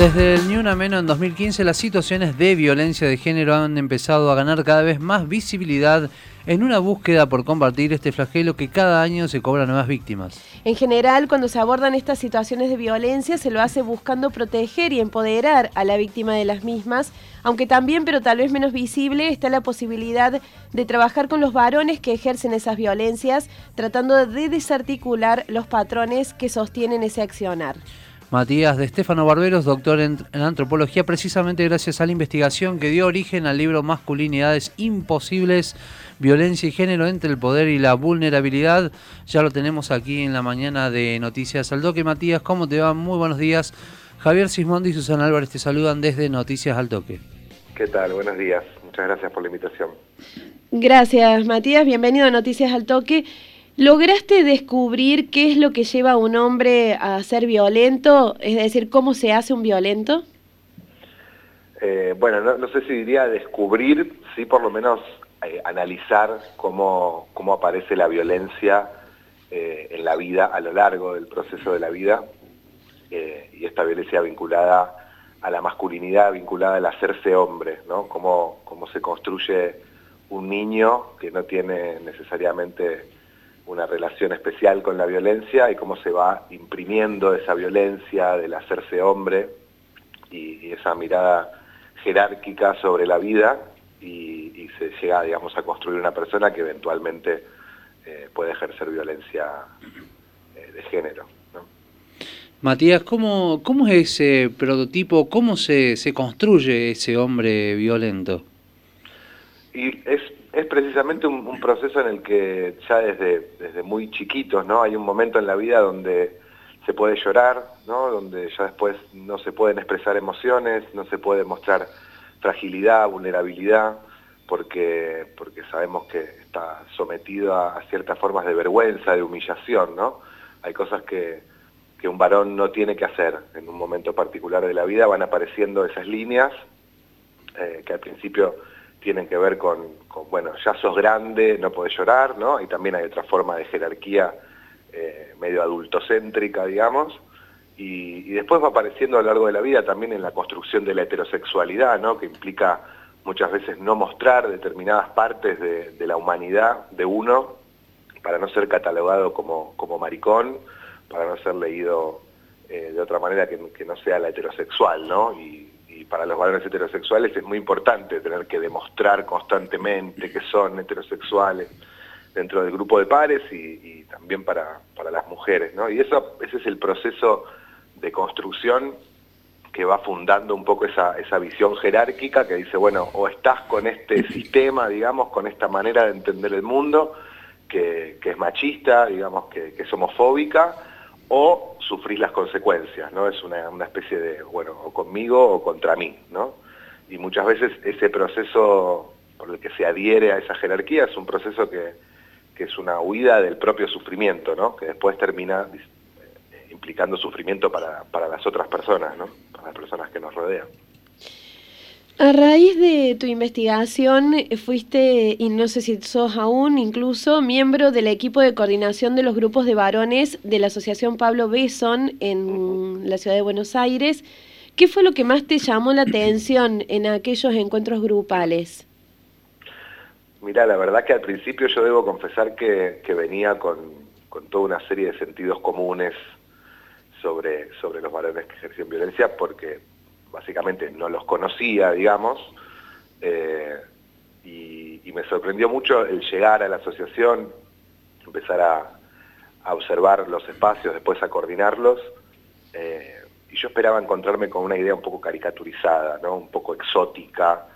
Desde el Ni Menos en 2015, las situaciones de violencia de género han empezado a ganar cada vez más visibilidad en una búsqueda por combatir este flagelo que cada año se cobra nuevas víctimas. En general, cuando se abordan estas situaciones de violencia, se lo hace buscando proteger y empoderar a la víctima de las mismas, aunque también, pero tal vez menos visible, está la posibilidad de trabajar con los varones que ejercen esas violencias, tratando de desarticular los patrones que sostienen ese accionar. Matías de Estefano Barberos, doctor en, antropología, precisamente gracias a la investigación que dio origen al libro Masculinidades Imposibles, Violencia y Género entre el Poder y la Vulnerabilidad. Ya lo tenemos aquí en la mañana de Noticias al Toque. Matías, ¿cómo te va? Muy buenos días. Javier Sismondi y Susana Álvarez te saludan desde Noticias al Toque. ¿Qué tal? Buenos días. Muchas gracias por la invitación. Gracias, Matías. Bienvenido a Noticias al Toque. ¿Lograste descubrir qué es lo que lleva a un hombre a ser violento? Es decir, ¿cómo se hace un violento? Eh, bueno, no, sé si diría descubrir, sí por lo menos eh, analizar cómo, cómo, aparece la violencia eh, en la vida, a lo largo del proceso de la vida, y esta violencia vinculada a la masculinidad, vinculada al hacerse hombre, ¿no? Cómo, cómo se construye un niño que no tiene necesariamente una relación especial con la violencia y cómo se va imprimiendo esa violencia del hacerse hombre y, esa mirada jerárquica sobre la vida y, se llega, digamos, a construir una persona que eventualmente eh, puede ejercer violencia eh, de género. Matías, ¿cómo, ¿cómo es ese prototipo? ¿Cómo se, se construye ese hombre violento? Y es es precisamente un, proceso en el que ya desde, desde muy chiquitos, ¿no? Hay un momento en la vida donde se puede llorar, ¿no? Donde ya después no se pueden expresar emociones, no se puede mostrar fragilidad, vulnerabilidad, porque, porque sabemos que está sometido a, ciertas formas de vergüenza, de humillación, ¿no? Hay cosas que, que un varón no tiene que hacer en un momento particular de la vida, van apareciendo esas líneas eh, que al principio tienen que ver con, bueno, ya sos grande, no podés llorar, ¿no? Y también hay otra forma de jerarquía eh, medio adultocéntrica, digamos, y, después va apareciendo a lo largo de la vida también en la construcción de la heterosexualidad, ¿no? Que implica muchas veces no mostrar determinadas partes de, la humanidad de uno para no ser catalogado como, como maricón, para no ser leído eh, de otra manera que, no sea la heterosexual, ¿no? Para los varones heterosexuales es muy importante tener que demostrar constantemente que son heterosexuales dentro del grupo de pares y, también para, las mujeres, ¿no? Y eso, ese es el proceso de construcción que va fundando un poco esa, esa visión jerárquica que dice, bueno, o estás con este sistema, digamos, con esta manera de entender el mundo, que, es machista, digamos, que, que es homofóbica, o sufrís las consecuencias, ¿no? Es una, especie de, bueno, o conmigo o contra mí, ¿no? Y muchas veces ese proceso por el que se adhiere a esa jerarquía es un proceso que, que es una huida del propio sufrimiento, ¿no? Que después termina eh, implicando sufrimiento para, para las otras personas, ¿no? Para las personas que nos rodean. A raíz de tu investigación, fuiste, y no sé si sos aún, incluso miembro del equipo de coordinación de los grupos de varones de la Asociación Pablo Besson en la ciudad de Buenos Aires. ¿Qué fue lo que más te llamó la atención en aquellos encuentros grupales? Mira, la verdad que al principio yo debo confesar que, venía con, toda una serie de sentidos comunes sobre, sobre los varones que ejercían violencia, porque básicamente no los conocía, digamos, eh, y, me sorprendió mucho el llegar a la asociación, empezar a, observar los espacios, después a coordinarlos, eh, y yo esperaba encontrarme con una idea un poco caricaturizada, ¿no? un poco exótica,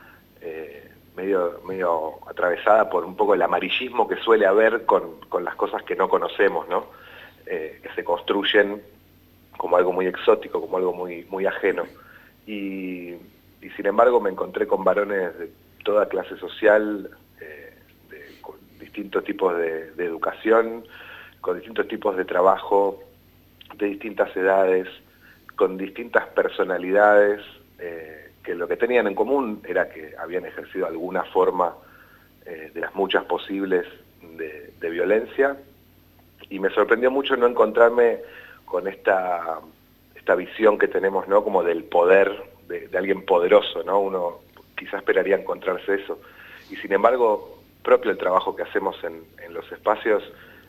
eh, medio, medio atravesada por un poco el amarillismo que suele haber con, las cosas que no conocemos, ¿no? que se construyen como algo muy exótico, como algo muy, muy ajeno y, sin embargo me encontré con varones de toda clase social, eh, con distintos tipos de, educación, con distintos tipos de trabajo, de distintas edades, con distintas personalidades, eh, que lo que tenían en común era que habían ejercido alguna forma eh, de las muchas posibles de, de, violencia, y me sorprendió mucho no encontrarme con esta esta visión que tenemos, ¿no? Como del poder, de, alguien poderoso, ¿no? Uno quizás esperaría encontrarse eso. Y sin embargo, propio el trabajo que hacemos en, en los espacios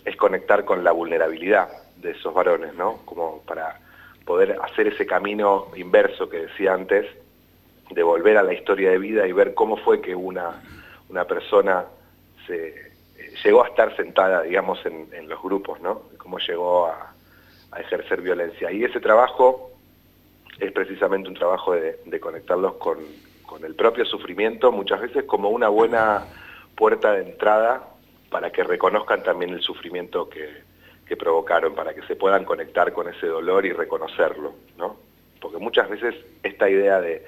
es conectar con la vulnerabilidad de esos varones, ¿no? Como para poder hacer ese camino inverso que decía antes, de volver a la historia de vida y ver cómo fue que una, una persona se, eh, llegó a estar sentada, digamos, en, los grupos, ¿no? Cómo llegó a, ejercer violencia. Y ese trabajo es precisamente un trabajo de, conectarlos con, con, el propio sufrimiento, muchas veces como una buena puerta de entrada para que reconozcan también el sufrimiento que, que provocaron, para que se puedan conectar con ese dolor y reconocerlo, ¿no? Porque muchas veces esta idea de,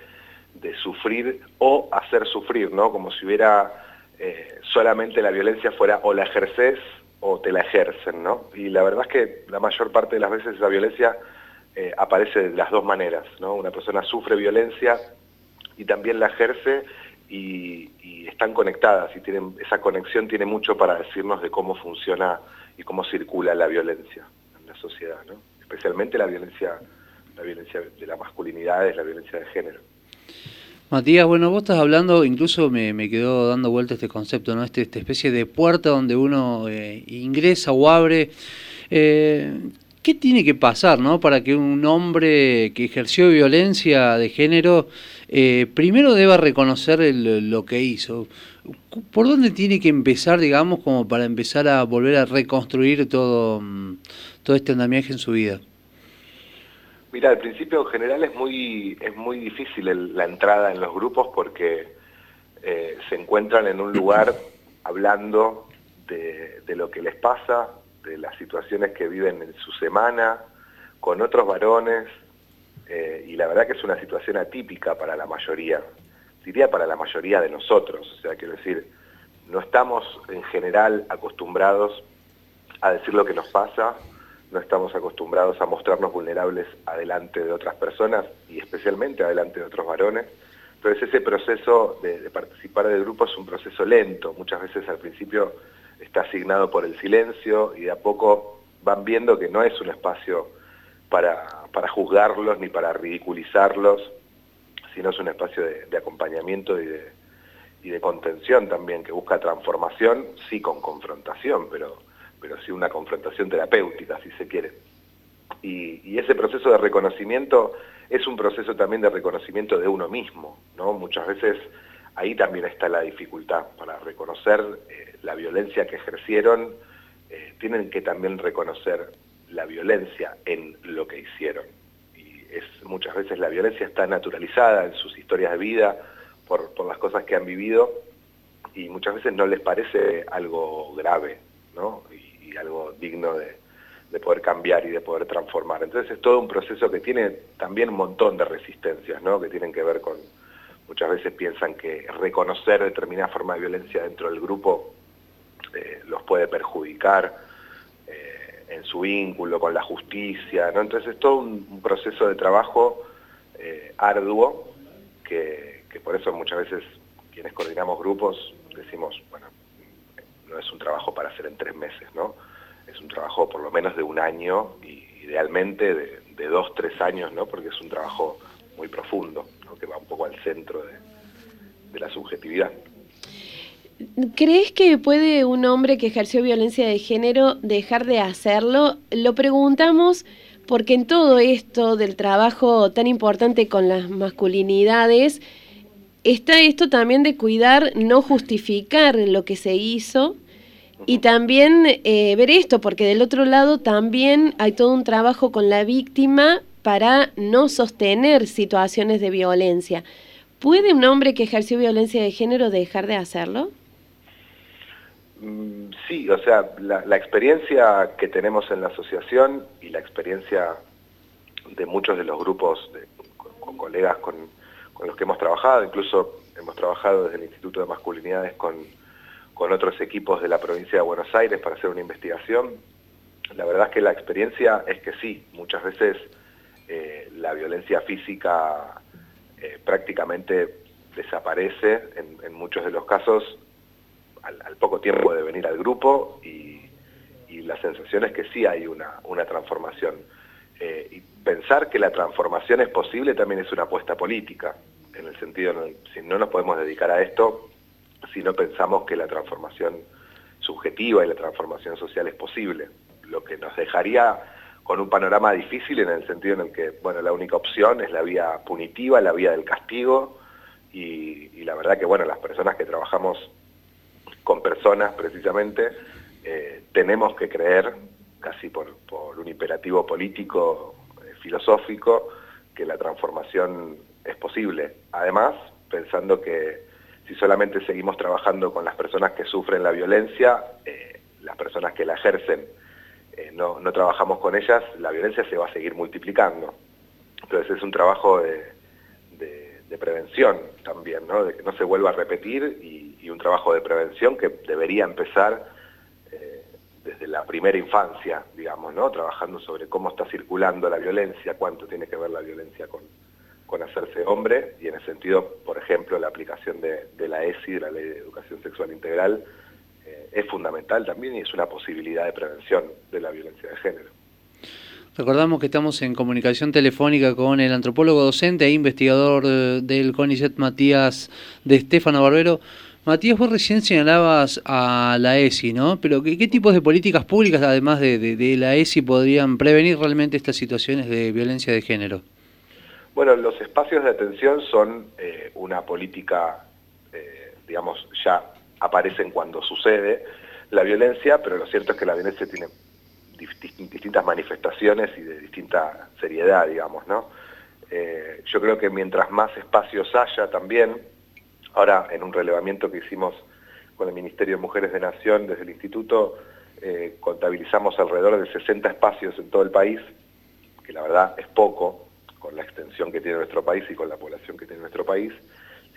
de sufrir o hacer sufrir, ¿no? Como si hubiera eh, solamente la violencia fuera o la ejerces o te la ejercen, ¿no? Y la verdad es que la mayor parte de las veces la violencia eh, aparece de las dos maneras, ¿no? Una persona sufre violencia y también la ejerce y, están conectadas y tienen, esa conexión tiene mucho para decirnos de cómo funciona y cómo circula la violencia en la sociedad, ¿no? Especialmente la violencia, la violencia de la masculinidad, es la violencia de género. Matías, bueno, vos estás hablando, incluso me, quedó dando vuelta este concepto, ¿no? Este, esta especie de puerta donde uno eh, ingresa o abre. Eh, ¿Qué tiene que pasar, ¿no? Para que un hombre que ejerció violencia de género eh, primero deba reconocer lo que hizo. ¿Por dónde tiene que empezar, digamos, como para empezar a volver a reconstruir todo, mm, todo este andamiaje en su vida? Mira, al principio en general es muy, es muy difícil la entrada en los grupos porque eh, se encuentran en un lugar hablando de, lo que les pasa, de las situaciones que viven en su semana, con otros varones, eh, y la verdad que es una situación atípica para la mayoría, diría para la mayoría de nosotros, o sea, quiero decir, no estamos en general acostumbrados a decir lo que nos pasa, no estamos acostumbrados a mostrarnos vulnerables adelante de otras personas y especialmente adelante de otros varones. Entonces ese proceso de, participar del grupo es un proceso lento, muchas veces al principio está asignado por el silencio y de a poco van viendo que no es un espacio para, para juzgarlos ni para ridiculizarlos, sino es un espacio de, acompañamiento y de, y de contención también, que busca transformación, sí con confrontación, pero pero sí una confrontación terapéutica, si se quiere. Y, ese proceso de reconocimiento es un proceso también de reconocimiento de uno mismo, ¿no? Muchas veces ahí también está la dificultad para reconocer eh, la violencia que ejercieron, eh, tienen que también reconocer la violencia en lo que hicieron. Y es, muchas veces la violencia está naturalizada en sus historias de vida por, por las cosas que han vivido y muchas veces no les parece algo grave, ¿no? Algo digno de, poder cambiar y de poder transformar. Entonces es todo un proceso que tiene también un montón de resistencias, ¿no? que tienen que ver con, muchas veces piensan que reconocer determinada forma de violencia dentro del grupo eh, los puede perjudicar eh, en su vínculo con la justicia, ¿no? entonces es todo un, proceso de trabajo eh, arduo que por eso muchas veces quienes coordinamos grupos decimos, bueno, no es un trabajo para hacer en tres meses, ¿no? Es un trabajo por lo menos de un año y idealmente de, dos, tres años, ¿no? Porque es un trabajo muy profundo, que va un poco al centro de, la subjetividad. ¿Crees que puede un hombre que ejerció violencia de género dejar de hacerlo? Lo preguntamos porque en todo esto del trabajo tan importante con las masculinidades, está esto también de cuidar, no justificar lo que se hizo y también eh, ver esto, porque del otro lado también hay todo un trabajo con la víctima para no sostener situaciones de violencia. ¿Puede un hombre que ejerció violencia de género dejar de hacerlo? Mm, sí, o sea, la, experiencia que tenemos en la asociación y la experiencia de muchos de los grupos, de, con colegas con, con los que hemos trabajado, incluso hemos trabajado desde el Instituto de Masculinidades con, con otros equipos de la provincia de Buenos Aires para hacer una investigación. La verdad es que la experiencia es que sí, muchas veces eh, la violencia física eh, prácticamente desaparece en, muchos de los casos al, poco tiempo de venir al grupo y, la sensación es que sí hay una, una transformación. Eh, pensar que la transformación es posible también es una apuesta política, en el sentido, si no nos podemos dedicar a esto si no pensamos que la transformación subjetiva y la transformación social es posible, lo que nos dejaría con un panorama difícil en el sentido en el que, bueno, la única opción es la vía punitiva, la vía del castigo, y, la verdad que, bueno, las personas que trabajamos con personas precisamente, eh, tenemos que creer, casi por, un imperativo político, filosófico, que la transformación es posible. Además, pensando que si solamente seguimos trabajando con las personas que sufren la violencia, eh, las personas que la ejercen, no, trabajamos con ellas, la violencia se va a seguir multiplicando. Entonces es un trabajo de, prevención también, ¿no? de que no se vuelva a repetir y, un trabajo de prevención que debería empezar eh, desde la primera infancia, digamos, ¿no? trabajando sobre cómo está circulando la violencia, cuánto tiene que ver la violencia con, hacerse hombre y en el sentido, por ejemplo, la aplicación de, la ESI, de la Ley de Educación Sexual Integral, eh, es fundamental también y es una posibilidad de prevención de la violencia de género. Recordamos que estamos en comunicación telefónica con el antropólogo docente e investigador eh, del CONICET Matías de Estefano Barbero. Matías, vos recién señalabas a la ESI, ¿no? Pero ¿qué, tipos de políticas públicas, además de, la ESI, podrían prevenir realmente estas situaciones de violencia de género? Bueno, los espacios de atención son eh, una política, eh, digamos, ya aparecen cuando sucede la violencia, pero lo cierto es que la violencia tiene distintas manifestaciones y de distinta seriedad, digamos, ¿no? Eh, yo creo que mientras más espacios haya también, ahora en un relevamiento que hicimos con el Ministerio de Mujeres de Nación desde el Instituto, contabilizamos alrededor de 60 espacios en todo el país, que la verdad es poco, con la extensión que tiene nuestro país y con la población que tiene nuestro país,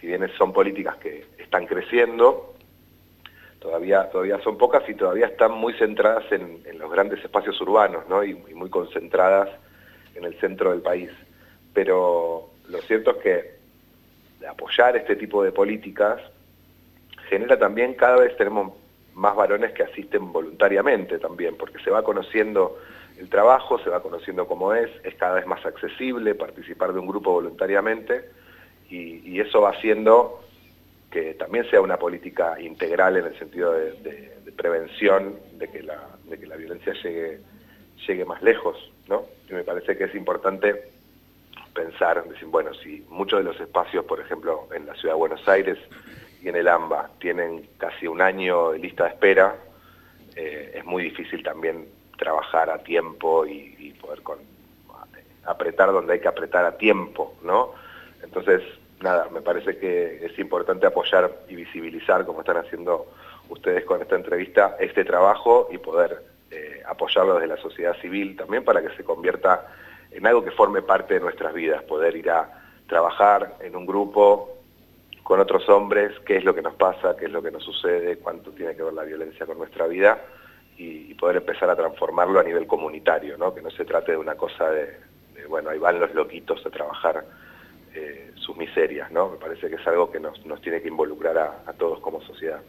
si bien son políticas que están creciendo, todavía, todavía son pocas y todavía están muy centradas en, los grandes espacios urbanos ¿no? y, muy concentradas en el centro del país. Pero lo cierto es que apoyar este tipo de políticas genera también, cada vez tenemos más varones que asisten voluntariamente también, porque se va conociendo el trabajo, se va conociendo cómo es, es cada vez más accesible participar de un grupo voluntariamente y, eso va haciendo que también sea una política integral en el sentido de, prevención de que, la, de que la violencia llegue, llegue más lejos, ¿no? Y me parece que es importante pensar, decir, bueno, si muchos de los espacios, por ejemplo, en la Ciudad de Buenos Aires y en el AMBA, tienen casi un año lista de espera, eh, es muy difícil también trabajar a tiempo y, poder con, apretar donde hay que apretar a tiempo, ¿no? Entonces, nada, me parece que es importante apoyar y visibilizar, como están haciendo ustedes con esta entrevista, este trabajo y poder eh, apoyarlo desde la sociedad civil también para que se convierta en algo que forme parte de nuestras vidas, poder ir a trabajar en un grupo con otros hombres, qué es lo que nos pasa, qué es lo que nos sucede, cuánto tiene que ver la violencia con nuestra vida y, poder empezar a transformarlo a nivel comunitario, ¿no? que no se trate de una cosa de, bueno, ahí van los loquitos a trabajar eh, sus miserias, ¿no? Me parece que es algo que nos, nos tiene que involucrar a, todos como sociedad.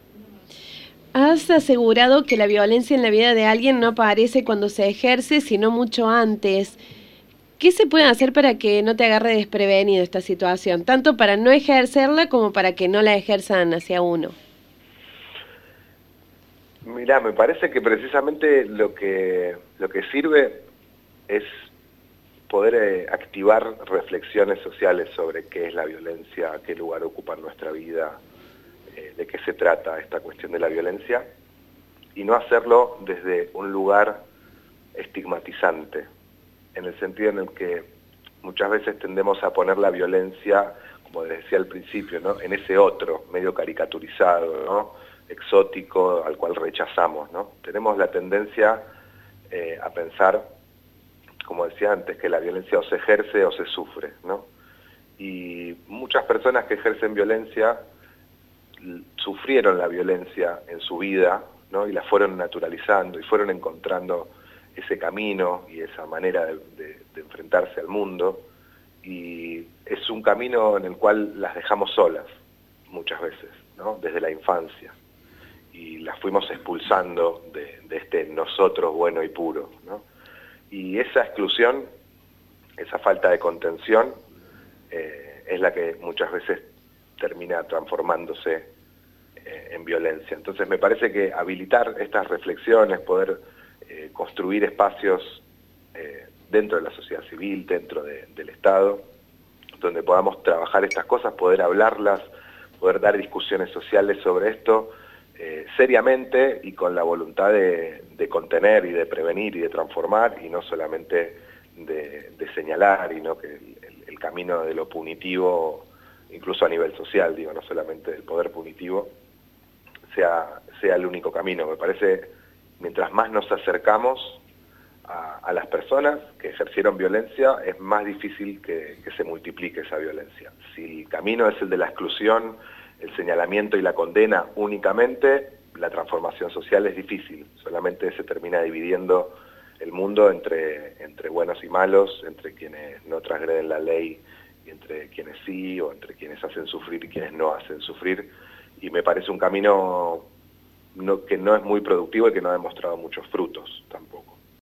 Has asegurado que la violencia en la vida de alguien no aparece cuando se ejerce, sino mucho antes. ¿Qué se puede hacer para que no te agarre desprevenido esta situación? Tanto para no ejercerla como para que no la ejerzan hacia uno. Mira, me parece que precisamente lo que, lo que sirve es poder eh, activar reflexiones sociales sobre qué es la violencia, qué lugar ocupa en nuestra vida, eh, de qué se trata esta cuestión de la violencia, y no hacerlo desde un lugar estigmatizante, en el sentido en el que muchas veces tendemos a poner la violencia, como decía al principio, ¿no? en ese otro, medio caricaturizado, ¿no? exótico al cual rechazamos. ¿no? Tenemos la tendencia eh, a pensar, como decía antes, que la violencia o se ejerce o se sufre. ¿no? Y muchas personas que ejercen violencia sufrieron la violencia en su vida ¿no? y la fueron naturalizando y fueron encontrando ese camino y esa manera de enfrentarse al mundo y es un camino en el cual las dejamos solas muchas veces, ¿no? desde la infancia y las fuimos expulsando de, este nosotros bueno y puro. Y esa exclusión esa falta de contención eh, es la que muchas veces termina transformándose eh, en violencia. Entonces me parece que habilitar estas reflexiones, poder eh, construir espacios dentro de la sociedad civil, dentro del Estado, donde podamos trabajar estas cosas, poder hablarlas, poder dar discusiones sociales sobre esto seriamente y con la voluntad de, contener y de prevenir y de transformar y no solamente de, señalar y no que el, camino de lo punitivo, incluso a nivel social, digo, no solamente del poder punitivo, sea, sea el único camino. Me parece, mientras más nos acercamos a, las personas que ejercieron violencia, es más difícil que, que se multiplique esa violencia. Si el camino es el de la exclusión, el señalamiento y la condena únicamente, la transformación social es difícil, solamente se termina dividiendo el mundo entre, entre buenos y malos, entre quienes no transgreden la ley y entre quienes sí, o entre quienes hacen sufrir y quienes no hacen sufrir. Y me parece un camino que no es muy productivo y que no ha demostrado muchos frutos tampoco.